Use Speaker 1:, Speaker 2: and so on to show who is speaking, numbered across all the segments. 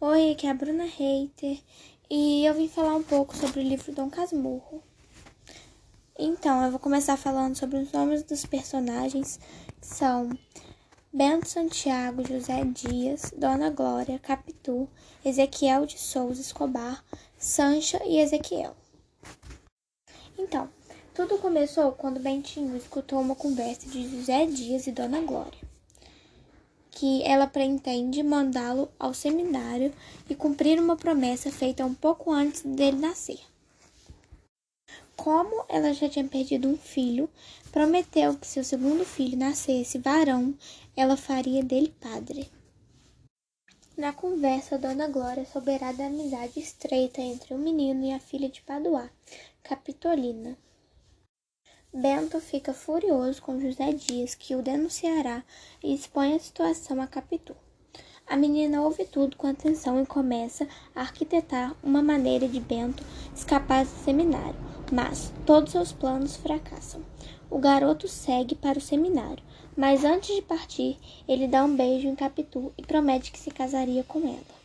Speaker 1: Oi, aqui é a Bruna Reiter e eu vim falar um pouco sobre o livro Dom Casmurro. Então, eu vou começar falando sobre os nomes dos personagens, que são Bento Santiago, José Dias, Dona Glória, Capitu, Ezequiel de Souza Escobar, Sancha e Ezequiel. Então, tudo começou quando Bentinho escutou uma conversa de José Dias e Dona Glória que ela pretende mandá-lo ao seminário e cumprir uma promessa feita um pouco antes dele nascer. Como ela já tinha perdido um filho, prometeu que se o segundo filho nascesse varão, ela faria dele padre. Na conversa, Dona Glória souberá da amizade estreita entre o menino e a filha de Paduá, Capitolina. Bento fica furioso com José Dias, que o denunciará e expõe a situação a Capitu. A menina ouve tudo com atenção e começa a arquitetar uma maneira de Bento escapar do seminário, mas todos seus planos fracassam. O garoto segue para o seminário, mas antes de partir, ele dá um beijo em Capitu e promete que se casaria com ela.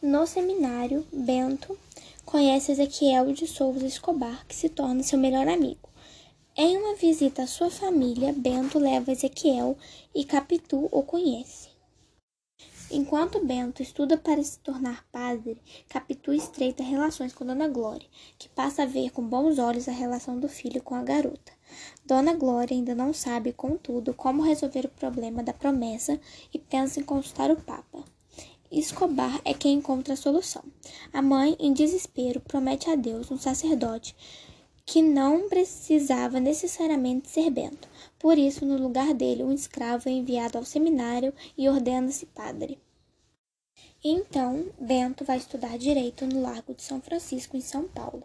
Speaker 1: No seminário, Bento conhece Ezequiel de Souza Escobar, que se torna seu melhor amigo. Em uma visita à sua família, Bento leva Ezequiel e Capitu o conhece. Enquanto Bento estuda para se tornar padre, Capitu estreita relações com Dona Glória, que passa a ver com bons olhos a relação do filho com a garota. Dona Glória ainda não sabe, contudo, como resolver o problema da promessa e pensa em consultar o Papa. Escobar é quem encontra a solução. A mãe, em desespero, promete a Deus um sacerdote que não precisava necessariamente ser Bento. Por isso, no lugar dele, um escravo é enviado ao seminário e ordena-se padre. Então, Bento vai estudar direito no Largo de São Francisco, em São Paulo.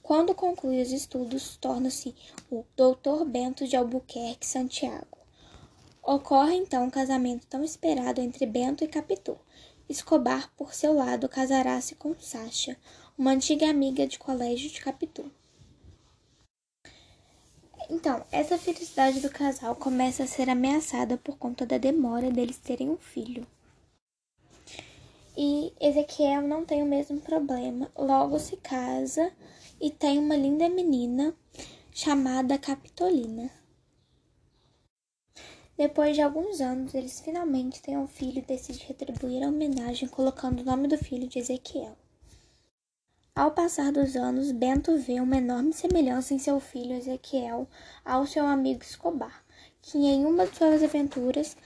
Speaker 1: Quando conclui os estudos, torna-se o Doutor Bento de Albuquerque Santiago. Ocorre então um casamento tão esperado entre Bento e Capitu. Escobar, por seu lado, casará-se com Sacha, uma antiga amiga de colégio de Capitu. Então, essa felicidade do casal começa a ser ameaçada por conta da demora deles terem um filho. E Ezequiel não tem o mesmo problema, logo se casa e tem uma linda menina chamada Capitolina. Depois de alguns anos, eles finalmente têm um filho e decidem retribuir a homenagem colocando o nome do filho de Ezequiel. Ao passar dos anos, Bento vê uma enorme semelhança em seu filho Ezequiel ao seu amigo Escobar, que em uma de suas aventuras,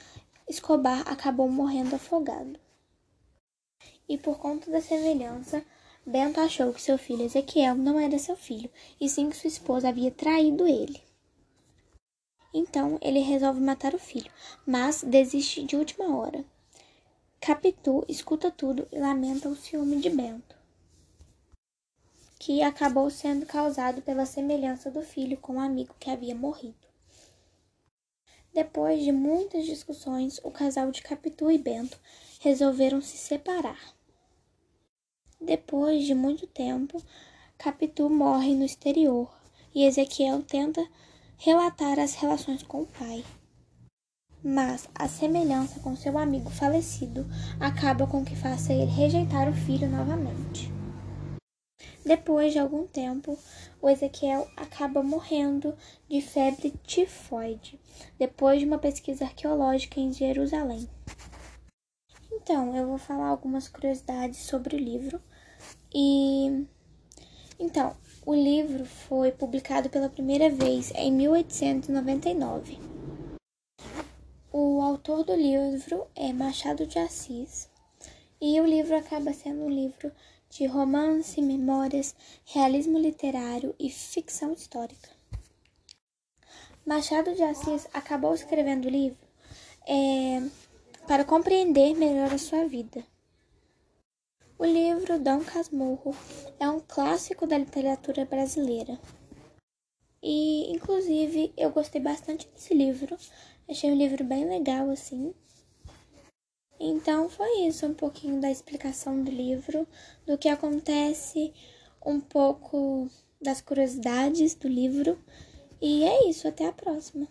Speaker 1: Escobar acabou morrendo afogado. E por conta da semelhança, Bento achou que seu filho Ezequiel não era seu filho, e sim que sua esposa havia traído ele. Então ele resolve matar o filho, mas desiste de última hora. Capitu escuta tudo e lamenta o ciúme de Bento que acabou sendo causado pela semelhança do filho com o amigo que havia morrido. Depois de muitas discussões, o casal de Capitu e Bento resolveram se separar. Depois de muito tempo, Capitu morre no exterior e Ezequiel tenta relatar as relações com o pai. Mas a semelhança com seu amigo falecido acaba com que faça ele rejeitar o filho novamente. Depois de algum tempo, o Ezequiel acaba morrendo de febre tifoide, depois de uma pesquisa arqueológica em Jerusalém. Então, eu vou falar algumas curiosidades sobre o livro. E então, o livro foi publicado pela primeira vez em 1899. O autor do livro é Machado de Assis, e o livro acaba sendo um livro de romance, memórias, realismo literário e ficção histórica. Machado de Assis acabou escrevendo o livro é, para compreender melhor a sua vida. O livro Dom Casmurro é um clássico da literatura brasileira. E, inclusive, eu gostei bastante desse livro. Achei um livro bem legal, assim. Então foi isso, um pouquinho da explicação do livro, do que acontece, um pouco das curiosidades do livro. E é isso, até a próxima.